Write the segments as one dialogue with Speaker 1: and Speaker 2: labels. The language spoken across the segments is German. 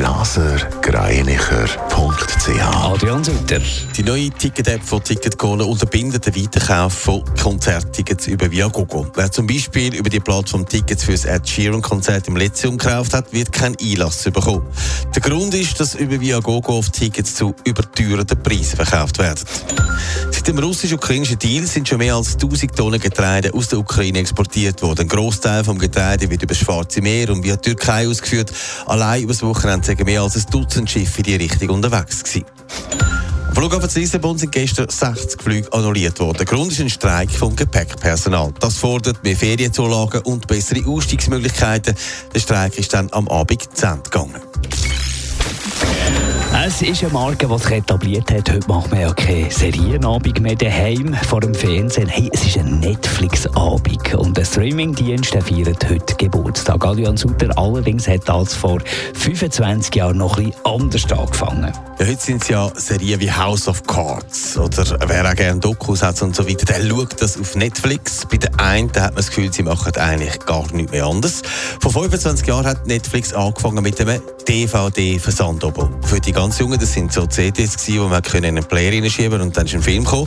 Speaker 1: blasergreinicher.ch
Speaker 2: Adrian Sutter.
Speaker 3: Die neue Ticket-App von Ticketcaller unterbindet den Weiterkauf von Konzerttickets über Viagogo. Wer zum Beispiel über die Plattform Tickets für das Ed Sheeran-Konzert im Lyzeum gekauft hat, wird keinen Einlass bekommen. Der Grund ist, dass über Viagogo oft Tickets zu überteuerten Preisen verkauft werden. Seit dem russisch-ukrainischen Deal sind schon mehr als 1000 Tonnen Getreide aus der Ukraine exportiert worden. Ein Großteil vom Getreide wird über das Schwarze Meer und via Türkei ausgeführt. Allein über das Wochenende sind mehr als ein Dutzend Schiffe in die Richtung unterwegs gewesen. Am Flughafen Lissabon sind gestern 60 Flüge annulliert worden. Der Grund ist ein Streik vom Gepäckpersonal. Das fordert mehr Ferienzulagen und bessere Ausstiegsmöglichkeiten. Der Streik ist dann am Abend zu Ende gegangen.
Speaker 2: Es ist eine Marke, die sich etabliert hat. Heute macht man ja keine Serienabend mehr daheim vor dem Fernsehen. Hey, es ist ein Netflix-Abend. Und der Streaming-Dienst feiert heute Geburtstag. Adrian Sutter allerdings hat das vor 25 Jahren noch bisschen anders angefangen.
Speaker 3: Ja, heute sind es ja Serien wie House of Cards oder wer auch gerne Dokus hat und so weiter, der schaut das auf Netflix. Bei den einen hat man das Gefühl, sie machen eigentlich gar nichts mehr anders. Vor 25 Jahren hat Netflix angefangen mit einem DVD-Versandabo. Für die ganz Jungen, das sind so CDs gewesen, wo man in einen Player reinschieben und dann ist ein Film gekommen.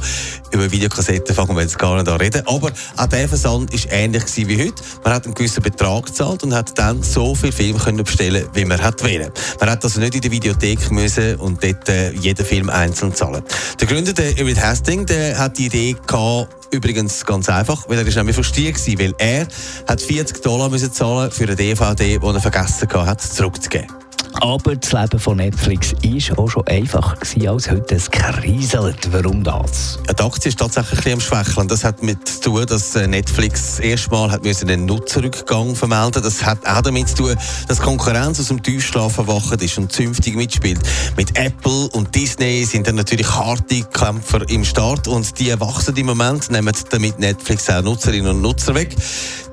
Speaker 3: Über Videokassetten fangen wir jetzt gar nicht an reden. Aber auch der Versand ist ähnlich wie heute. Man hat einen gewissen Betrag gezahlt und hat dann so viel Film können bestellen, wie man hat wollen. Man hat also nicht in die Videothek müssen und dort äh, jeden Film einzeln zahlen. Der Gründer, der David Hastings, der hat die Idee gehabt, Übrigens ganz einfach, weil er ist nämlich verstiegen war, weil er hat 40 Dollar zahlen für eine DVD, die er vergessen hat, zurückzugeben.
Speaker 2: Aber das Leben von Netflix war auch schon einfacher als heute. Es kriselt. Warum das?
Speaker 3: Ja, die Aktie ist tatsächlich ein am Schwächeln. Das hat damit zu tun, dass äh, Netflix erstmal einen Nutzerrückgang vermelden Das hat auch damit zu tun, dass Konkurrenz aus dem Tiefschlaf erwacht ist und zünftig mitspielt. Mit Apple und Disney sind dann natürlich harte Kämpfer im Start und die wachsen im Moment, nehmen damit Netflix auch Nutzerinnen und Nutzer weg.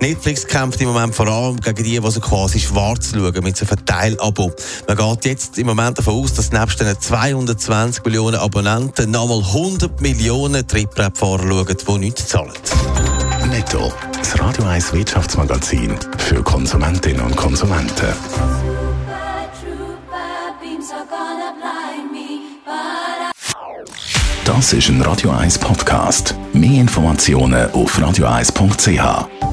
Speaker 3: Netflix kämpft im Moment vor allem gegen die, die so quasi schwarz schauen mit so einem Verteilabo. Man geht jetzt im Moment davon aus, dass nebst den 220 Millionen Abonnenten nochmal 100 Millionen Trittbrettfahrer schauen, die nichts zahlen.
Speaker 1: Netto, das Radio 1 Wirtschaftsmagazin für Konsumentinnen und Konsumenten. Das ist ein Radio 1 Podcast. Mehr Informationen auf radio1.ch.